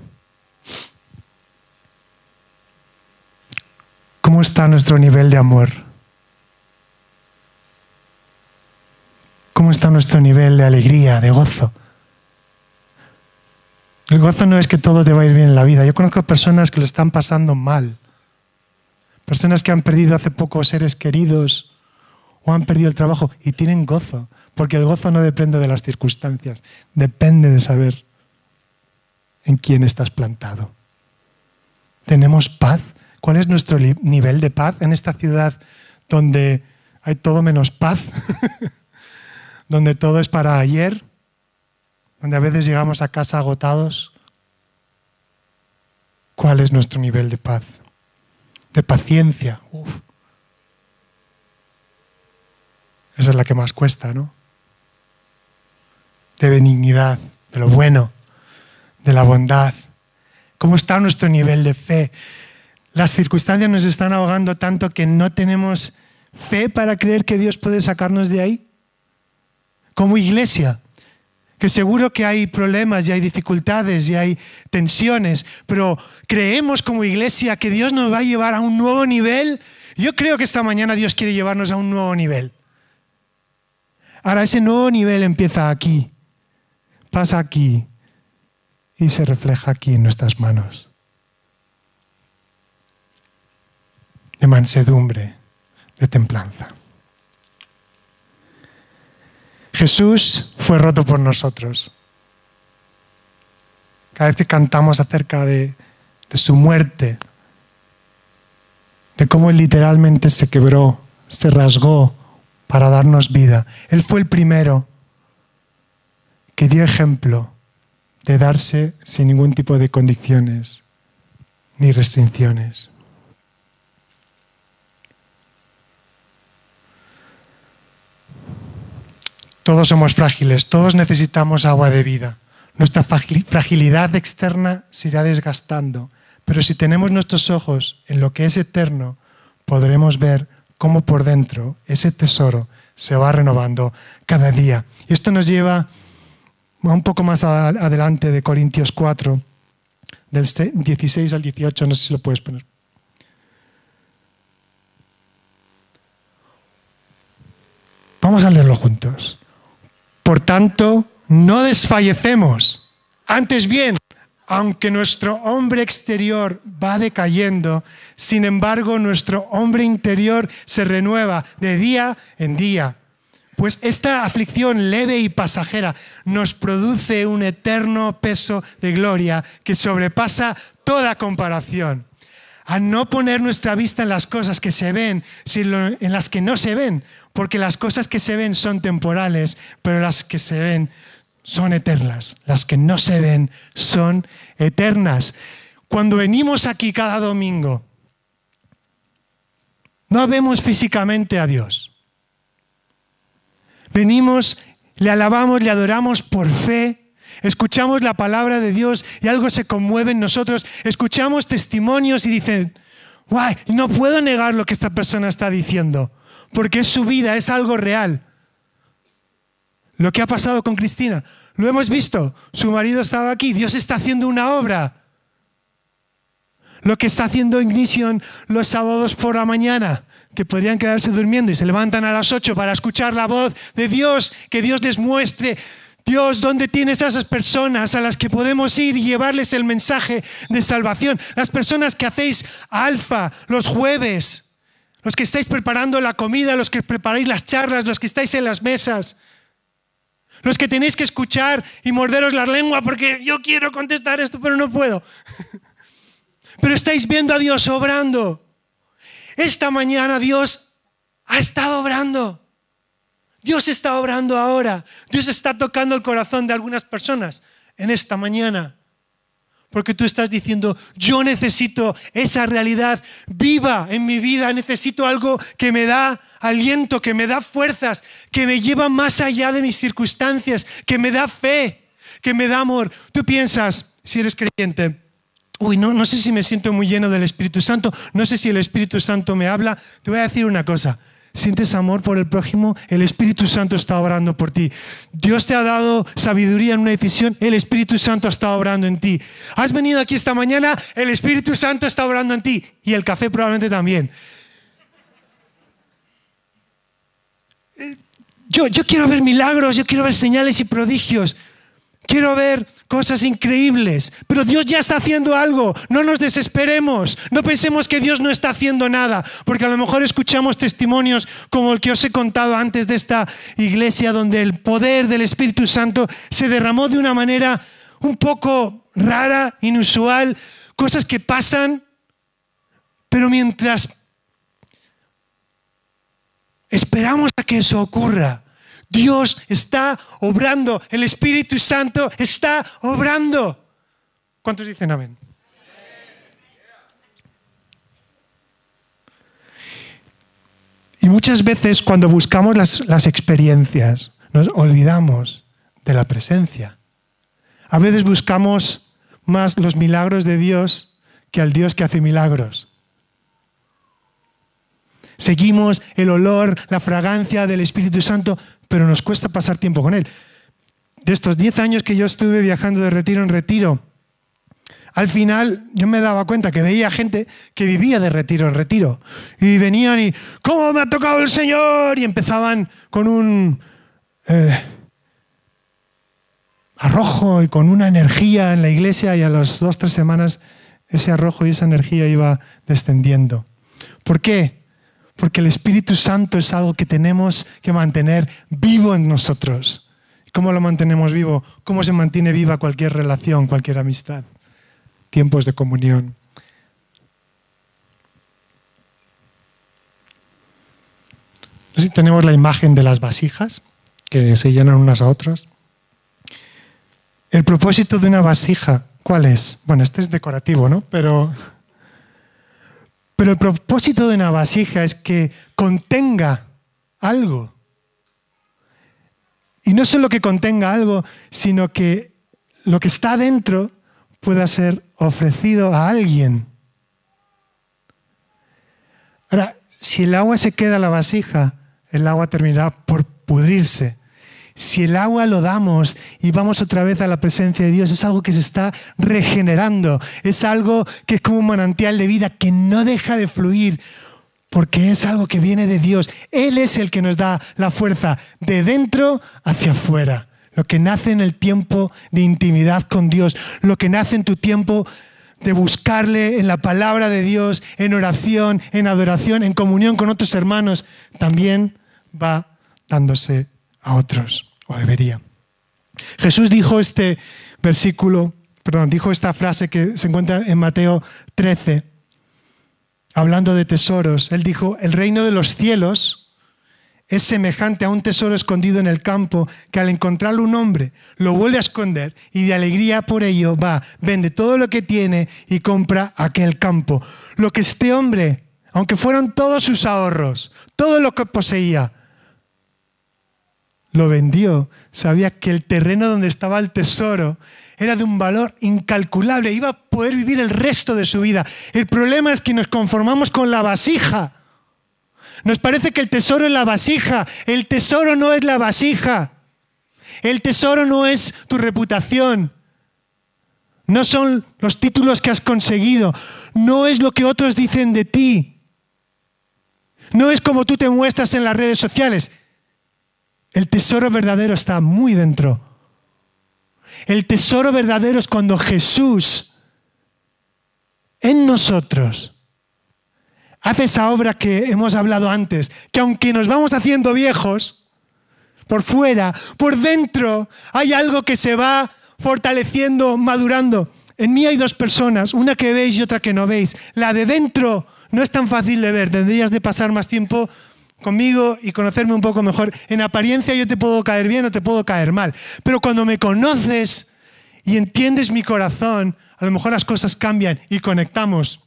¿Cómo está nuestro nivel de amor? ¿Cómo está nuestro nivel de alegría, de gozo? El gozo no es que todo te va a ir bien en la vida. Yo conozco personas que lo están pasando mal. Personas que han perdido hace poco seres queridos o han perdido el trabajo y tienen gozo. Porque el gozo no depende de las circunstancias, depende de saber en quién estás plantado. ¿Tenemos paz? ¿Cuál es nuestro nivel de paz en esta ciudad donde hay todo menos paz? donde todo es para ayer, donde a veces llegamos a casa agotados, ¿cuál es nuestro nivel de paz? De paciencia. Esa es la que más cuesta, ¿no? De benignidad, de lo bueno, de la bondad. ¿Cómo está nuestro nivel de fe? Las circunstancias nos están ahogando tanto que no tenemos fe para creer que Dios puede sacarnos de ahí. Como iglesia, que seguro que hay problemas y hay dificultades y hay tensiones, pero creemos como iglesia que Dios nos va a llevar a un nuevo nivel. Yo creo que esta mañana Dios quiere llevarnos a un nuevo nivel. Ahora ese nuevo nivel empieza aquí, pasa aquí y se refleja aquí en nuestras manos. De mansedumbre, de templanza. Jesús fue roto por nosotros. Cada vez que cantamos acerca de, su muerte, de cómo Él literalmente se quebró, se rasgó para darnos vida. Él fue el primero que dio ejemplo de darse sin ningún tipo de condiciones ni restricciones. Todos somos frágiles, todos necesitamos agua de vida. Nuestra fragilidad externa se irá desgastando, pero si tenemos nuestros ojos en lo que es eterno, podremos ver cómo por dentro ese tesoro se va renovando cada día. Y esto nos lleva un poco más adelante de Corintios 4, del 16 al 18, no sé si lo puedes poner. Vamos a leerlo juntos. Por tanto, no desfallecemos. Antes bien, aunque nuestro hombre exterior va decayendo, sin embargo nuestro hombre interior se renueva de día en día. Pues esta aflicción leve y pasajera nos produce un eterno peso de gloria que sobrepasa toda comparación. A no poner nuestra vista en las cosas que se ven, sino en las que no se ven, porque las cosas que se ven son temporales, pero las que se ven son eternas. Las que no se ven son eternas. Cuando venimos aquí cada domingo, no vemos físicamente a Dios. Venimos, le alabamos, le adoramos por fe, escuchamos la palabra de Dios y algo se conmueve en nosotros, escuchamos testimonios y dicen, guay, no puedo negar lo que esta persona está diciendo, porque es su vida, es algo real. Lo que ha pasado con Cristina, lo hemos visto, su marido estaba aquí, Dios está haciendo una obra. Lo que está haciendo Ignition los sábados por la mañana, que podrían quedarse durmiendo y se levantan a las 8 para escuchar la voz de Dios, que Dios les muestre Dios, ¿dónde tienes a esas personas a las que podemos ir y llevarles el mensaje de salvación? Las personas que hacéis alfa los jueves, los que estáis preparando la comida, los que preparáis las charlas, los que estáis en las mesas, los que tenéis que escuchar y morderos la lengua porque yo quiero contestar esto, pero no puedo. Pero estáis viendo a Dios obrando. Esta mañana Dios ha estado obrando. Dios está obrando ahora. Dios está tocando el corazón de algunas personas en esta mañana. Porque tú estás diciendo, yo necesito esa realidad viva en mi vida, necesito algo que me da aliento, que me da fuerzas, que me lleva más allá de mis circunstancias, que me da fe, que me da amor. Tú piensas, si eres creyente, uy, no, no sé si me siento muy lleno del Espíritu Santo, no sé si el Espíritu Santo me habla. Te voy a decir una cosa, sientes amor por el prójimo, el Espíritu Santo está obrando por ti. Dios te ha dado sabiduría en una decisión, el Espíritu Santo está obrando en ti. Has venido aquí esta mañana, el Espíritu Santo está obrando en ti y el café probablemente también. Yo, yo quiero ver milagros, yo quiero ver señales y prodigios. Quiero ver cosas increíbles, pero Dios ya está haciendo algo. No nos desesperemos, no pensemos que Dios no está haciendo nada, porque a lo mejor escuchamos testimonios como el que os he contado antes de esta iglesia, donde el poder del Espíritu Santo se derramó de una manera un poco rara, inusual, cosas que pasan, pero mientras esperamos a que eso ocurra, Dios está obrando, el Espíritu Santo está obrando. ¿Cuántos dicen amén? Y muchas veces cuando buscamos las, las, experiencias nos olvidamos de la presencia. A veces buscamos más los milagros de Dios que al Dios que hace milagros. Seguimos el olor, la fragancia del Espíritu Santo, pero nos cuesta pasar tiempo con Él. De estos 10 años que yo estuve viajando de retiro en retiro, al final yo me daba cuenta que veía gente que vivía de retiro en retiro. Y venían y, ¿cómo me ha tocado el Señor? Y empezaban con un eh, arrojo y con una energía en la iglesia y a las dos, tres semanas ese arrojo y esa energía iba descendiendo. ¿Por qué? Porque el Espíritu Santo es algo que tenemos que mantener vivo en nosotros. ¿Cómo lo mantenemos vivo? ¿Cómo se mantiene viva cualquier relación, cualquier amistad? Tiempos de comunión. No sé si tenemos la imagen de las vasijas que se llenan unas a otras. El propósito de una vasija, ¿cuál es? Bueno, este es decorativo, ¿no? Pero pero el propósito de una vasija es que contenga algo. Y no solo que contenga algo, sino que lo que está dentro pueda ser ofrecido a alguien. Ahora, si el agua se queda en la vasija, el agua terminará por pudrirse si el agua lo damos y vamos otra vez a la presencia de Dios, es algo que se está regenerando, es algo que es como un manantial de vida que no deja de fluir porque es algo que viene de Dios. Él es el que nos da la fuerza de dentro hacia afuera. Lo que nace en el tiempo de intimidad con Dios, lo que nace en tu tiempo de buscarle en la palabra de Dios, en oración, en adoración, en comunión con otros hermanos, también va dándose a otros o debería. Jesús dijo este versículo, perdón, dijo esta frase que se encuentra en Mateo 13, hablando de tesoros. Él dijo, el reino de los cielos es semejante a un tesoro escondido en el campo que al encontrarlo un hombre lo vuelve a esconder y de alegría por ello va, vende todo lo que tiene y compra aquel campo. Lo que este hombre, aunque fueron todos sus ahorros, todo lo que poseía, lo vendió, sabía que el terreno donde estaba el tesoro era de un valor incalculable, iba a poder vivir el resto de su vida. El problema es que nos conformamos con la vasija nos parece que el tesoro es la vasija. El tesoro no es la vasija. El tesoro no es tu reputación. No son los títulos que has conseguido. No es lo que otros dicen de ti. No es como tú te muestras en las redes sociales. El tesoro verdadero está muy dentro. El tesoro verdadero es cuando Jesús en nosotros hace esa obra que hemos hablado antes, que aunque nos vamos haciendo viejos, por fuera, por dentro, hay algo que se va fortaleciendo, madurando. En mí hay dos personas, una que veis y otra que no veis. La de dentro no es tan fácil de ver, tendrías de pasar más tiempo conmigo y conocerme un poco mejor. En apariencia yo te puedo caer bien o te puedo caer mal, pero cuando me conoces y entiendes mi corazón, a lo mejor las cosas cambian y conectamos.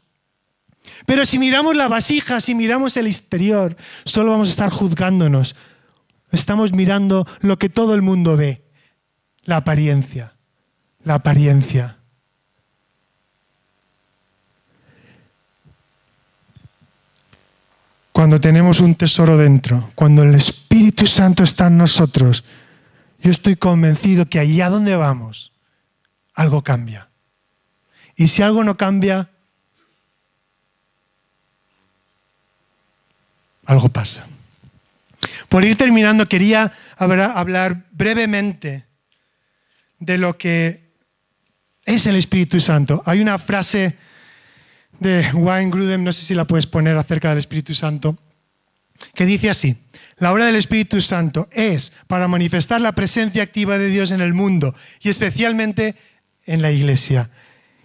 Pero si miramos la vasija, si miramos el exterior, solo vamos a estar juzgándonos. Estamos mirando lo que todo el mundo ve, la apariencia, la apariencia. Cuando tenemos un tesoro dentro, cuando el Espíritu Santo está en nosotros, yo estoy convencido que allá donde vamos, algo cambia. Y si algo no cambia, algo pasa. Por ir terminando, quería hablar brevemente de lo que es el Espíritu Santo. Hay una frase de Wayne Grudem, no sé si la puedes poner acerca del Espíritu Santo, que dice así, la obra del Espíritu Santo es para manifestar la presencia activa de Dios en el mundo y especialmente en la iglesia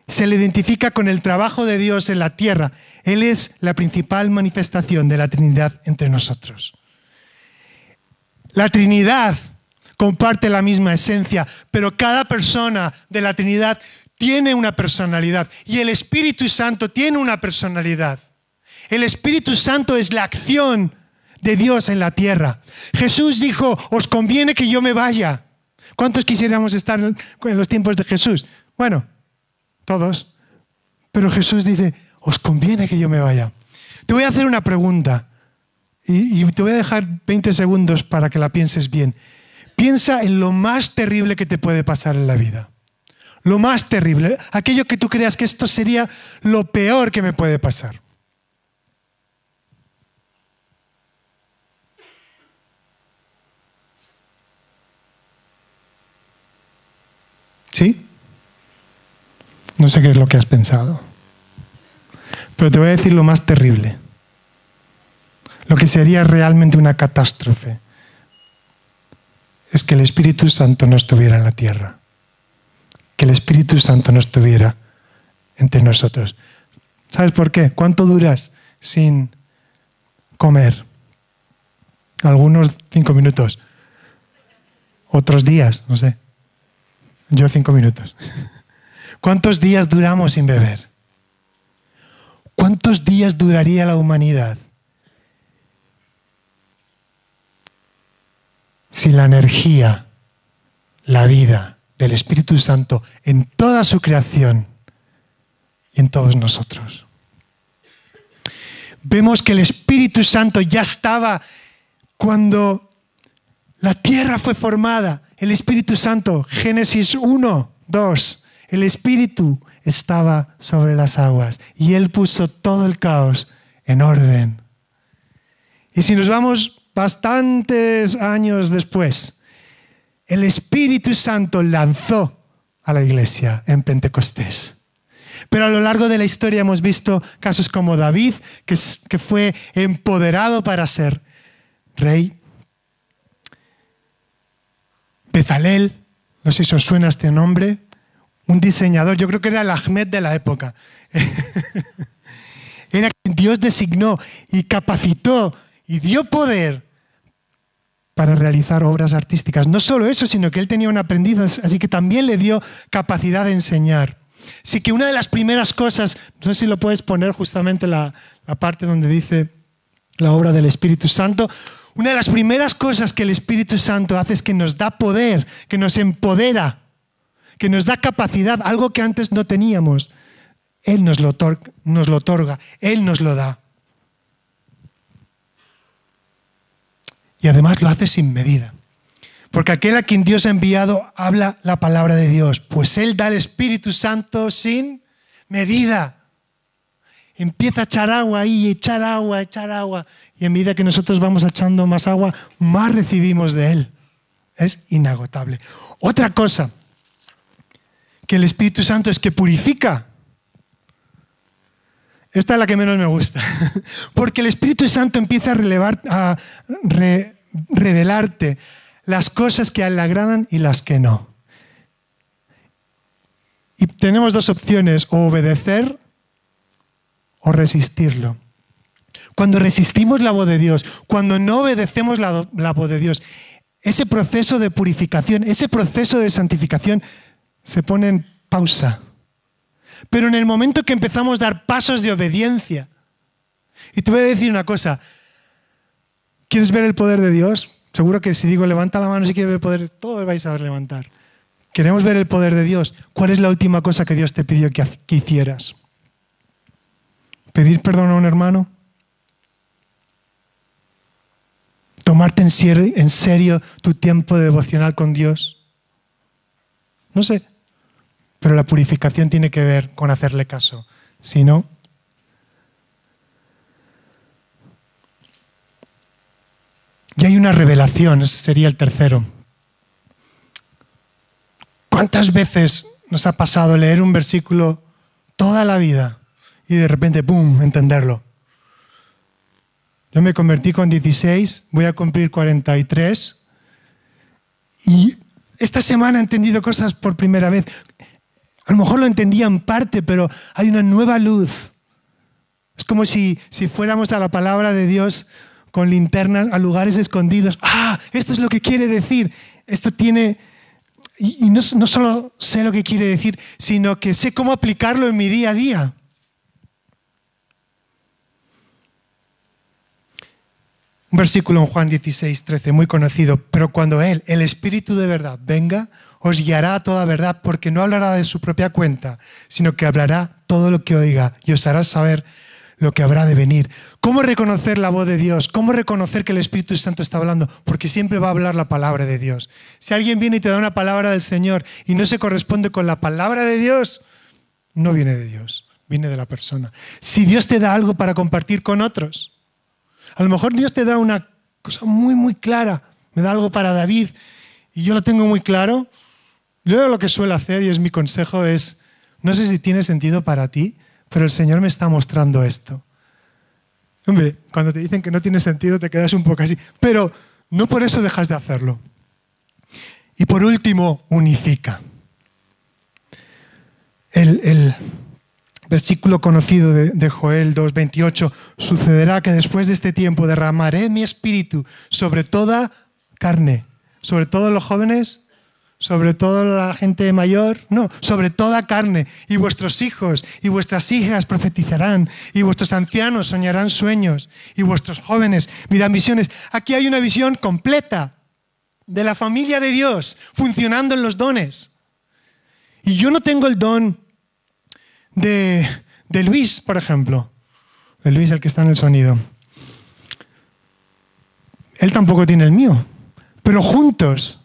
se le identifica con el trabajo de Dios en la tierra. Él es la principal manifestación de la Trinidad entre nosotros. La Trinidad comparte la misma esencia, pero cada persona de la Trinidad tiene una personalidad y el Espíritu Santo tiene una personalidad. El Espíritu Santo es la acción de Dios en la tierra. Jesús dijo, os conviene que yo me vaya. ¿Cuántos quisiéramos estar en los tiempos de Jesús? Bueno, todos. Pero Jesús dice, os conviene que yo me vaya. Te voy a hacer una pregunta y, te voy a dejar 20 segundos para que la pienses bien. Piensa en lo más terrible que te puede pasar en la vida. Lo más terrible, aquello que tú creas que esto sería lo peor que me puede pasar. ¿Sí? No sé qué es lo que has pensado. Pero te voy a decir lo más terrible. Lo que sería realmente una catástrofe es que el Espíritu Santo no estuviera en la tierra. Que el Espíritu Santo no estuviera entre nosotros. ¿Sabes por qué? ¿Cuánto duras sin comer? Algunos cinco minutos. Otros días, no sé. Yo cinco minutos. ¿Cuántos días duramos sin beber? ¿Cuántos días duraría la humanidad si la energía, la vida del Espíritu Santo en toda su creación y en todos nosotros? Vemos que el Espíritu Santo ya estaba cuando la tierra fue formada. El Espíritu Santo, Génesis 1, 2 el Espíritu estaba sobre las aguas y Él puso todo el caos en orden. Y si nos vamos bastantes años después, el Espíritu Santo lanzó a la iglesia en Pentecostés. Pero a lo largo de la historia hemos visto casos como David, que, fue empoderado para ser rey. Bezalel, no sé si os suena este nombre, un diseñador, yo creo que era el Ahmed de la época. era quien Dios designó y capacitó y dio poder para realizar obras artísticas. No solo eso, sino que él tenía un aprendiz, así que también le dio capacidad de enseñar. Así que una de las primeras cosas, no sé si lo puedes poner justamente la, la parte donde dice la obra del Espíritu Santo, una de las primeras cosas que el Espíritu Santo hace es que nos da poder, que nos empodera, que nos da capacidad, algo que antes no teníamos. Él nos lo, nos lo otorga, Él nos lo da. Y además lo hace sin medida. Porque aquel a quien Dios ha enviado habla la palabra de Dios, pues Él da el Espíritu Santo sin medida. Empieza a echar agua ahí, echar agua, echar agua. Y en medida que nosotros vamos echando más agua, más recibimos de Él. Es inagotable. Otra cosa que el Espíritu Santo es que purifica. Esta es la que menos me gusta. Porque el Espíritu Santo empieza a, relevar, a revelarte las cosas que le agradan y las que no. Y tenemos dos opciones, o obedecer o resistirlo. Cuando resistimos la voz de Dios, cuando no obedecemos la, la voz de Dios, ese proceso de purificación, ese proceso de santificación se pone en pausa. Pero en el momento que empezamos a dar pasos de obediencia, y te voy a decir una cosa, ¿quieres ver el poder de Dios? Seguro que si digo levanta la mano si quieres ver el poder, todos vais a levantar. Queremos ver el poder de Dios. ¿Cuál es la última cosa que Dios te pidió que, hicieras? ¿Pedir perdón a un hermano? ¿Tomarte en serio, en serio tu tiempo devocional con Dios? No sé, pero la purificación tiene que ver con hacerle caso. Si no, y hay una revelación, ese sería el tercero. ¿Cuántas veces nos ha pasado leer un versículo toda la vida y de repente, ¡pum!, entenderlo? Yo me convertí con 16, voy a cumplir 43 y esta semana he entendido cosas por primera vez. A lo mejor lo entendía en parte, pero hay una nueva luz. Es como si, si fuéramos a la palabra de Dios con linternas a lugares escondidos. Ah, esto es lo que quiere decir. Esto tiene... Y, no, solo sé lo que quiere decir, sino que sé cómo aplicarlo en mi día a día. Un versículo en Juan 16, 13, muy conocido. Pero cuando Él, el Espíritu de verdad, venga, os guiará a toda verdad, porque no hablará de su propia cuenta, sino que hablará todo lo que oiga y os hará saber lo que habrá de venir. ¿Cómo reconocer la voz de Dios? ¿Cómo reconocer que el Espíritu Santo está hablando? Porque siempre va a hablar la palabra de Dios. Si alguien viene y te da una palabra del Señor y no se corresponde con la palabra de Dios, no viene de Dios, viene de la persona. Si Dios te da algo para compartir con otros, a lo mejor Dios te da una cosa muy, muy clara. Me da algo para David y yo lo tengo muy claro. Yo lo que suelo hacer, y es mi consejo, es, no sé si tiene sentido para ti, pero el Señor me está mostrando esto. Hombre, cuando te dicen que no tiene sentido te quedas un poco así, pero no por eso dejas de hacerlo. Y por último, unifica. El, versículo conocido de, de Joel 2.28, sucederá que después de este tiempo derramaré mi espíritu sobre toda carne, sobre todos los jóvenes sobre todo la gente mayor, no, sobre toda carne. Y vuestros hijos y vuestras hijas profetizarán, y vuestros ancianos soñarán sueños, y vuestros jóvenes mirarán visiones. Aquí hay una visión completa de la familia de Dios funcionando en los dones. Y yo no tengo el don de, de Luis, por ejemplo, de Luis, el que está en el sonido. Él tampoco tiene el mío, pero juntos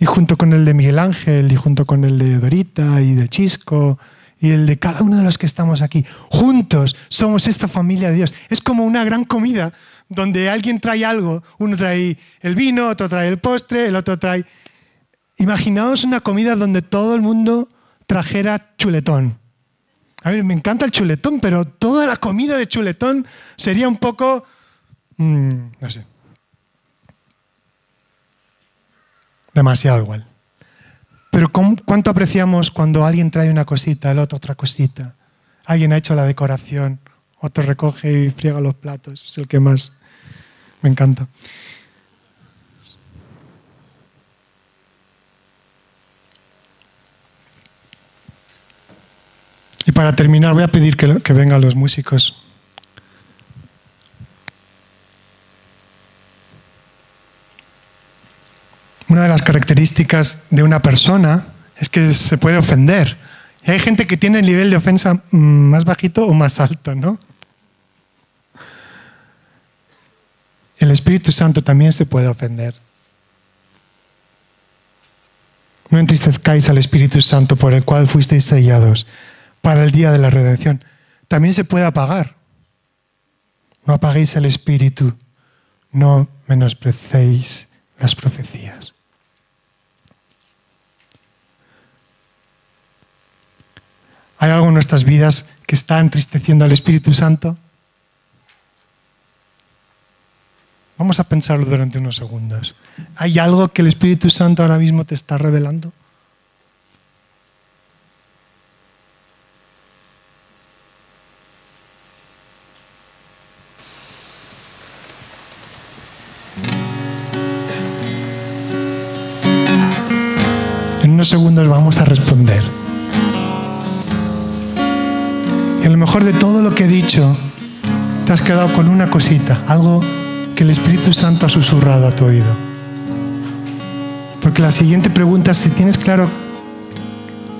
y junto con el de Miguel Ángel, y junto con el de Dorita, y de Chisco, y el de cada uno de los que estamos aquí, juntos somos esta familia de Dios. Es como una gran comida donde alguien trae algo, uno trae el vino, otro trae el postre, el otro trae... Imaginaos una comida donde todo el mundo trajera chuletón. A ver, me encanta el chuletón, pero toda la comida de chuletón sería un poco... Mm, no sé. demasiado igual. Pero ¿cuánto apreciamos cuando alguien trae una cosita, el otro otra cosita? Alguien ha hecho la decoración, otro recoge y friega los platos, es el que más me encanta. Y para terminar voy a pedir que, que vengan los músicos. Una de las características de una persona es que se puede ofender. Y hay gente que tiene el nivel de ofensa mm, más bajito o más alto, ¿no? El Espíritu Santo también se puede ofender. No entristezcáis al Espíritu Santo por el cual fuisteis sellados para el día de la redención. También se puede apagar. No apaguéis el Espíritu, no menosprecéis las profecías. ¿Hay algo en nuestras vidas que está entristeciendo al Espíritu Santo? Vamos a pensarlo durante unos segundos. ¿Hay algo que el Espíritu Santo ahora mismo te está revelando? En unos segundos vamos a responder. Y a lo mejor de todo lo que he dicho, te has quedado con una cosita, algo que el Espíritu Santo ha susurrado a tu oído. Porque la siguiente pregunta es si tienes claro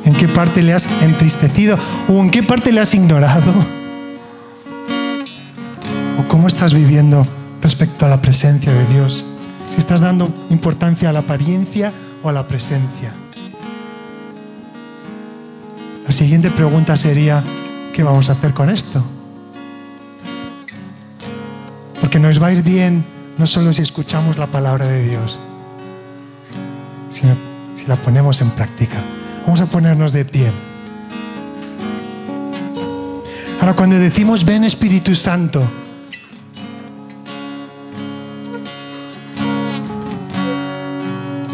en qué parte le has entristecido o en qué parte le has ignorado. O cómo estás viviendo respecto a la presencia de Dios. Si estás dando importancia a la apariencia o a la presencia. La siguiente pregunta sería, ¿qué vamos a hacer con esto? Porque nos va a ir bien no solo si escuchamos la palabra de Dios, sino si la ponemos en práctica. Vamos a ponernos de pie. Ahora, cuando decimos ven Espíritu Santo,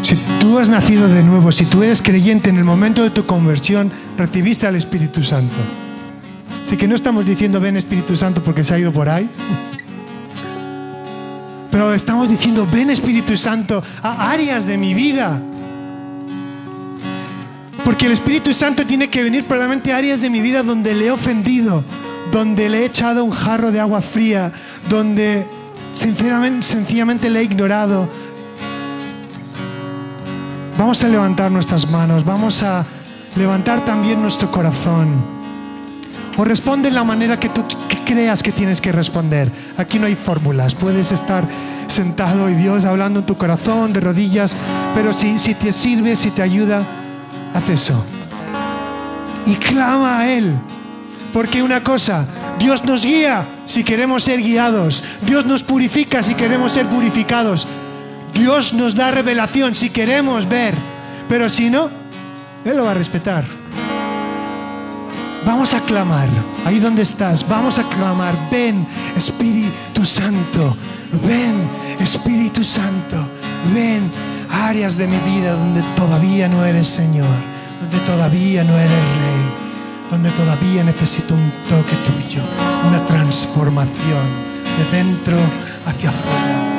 si tú has nacido de nuevo, si tú eres creyente en el momento de tu conversión, recibiste al Espíritu Santo. Así que no estamos diciendo ven Espíritu Santo porque se ha ido por ahí. Pero estamos diciendo ven Espíritu Santo a áreas de mi vida. Porque el Espíritu Santo tiene que venir probablemente a áreas de mi vida donde le he ofendido, donde le he echado un jarro de agua fría, donde sinceramente, sencillamente le he ignorado. Vamos a levantar nuestras manos, vamos a levantar también nuestro corazón. O responde en la manera que tú creas que tienes que responder. Aquí no hay fórmulas. Puedes estar sentado y Dios hablando en tu corazón, de rodillas, pero si, si te sirve, si te ayuda, haz eso. Y clama a Él. Porque una cosa, Dios nos guía si queremos ser guiados. Dios nos purifica si queremos ser purificados. Dios nos da revelación si queremos ver. Pero si no, Él lo va a respetar. Vamos a clamar, ahí donde estás, vamos a clamar, ven Espíritu Santo, ven Espíritu Santo, ven áreas de mi vida donde todavía no eres Señor, donde todavía no eres Rey, donde todavía necesito un toque tuyo, una transformación de dentro hacia afuera.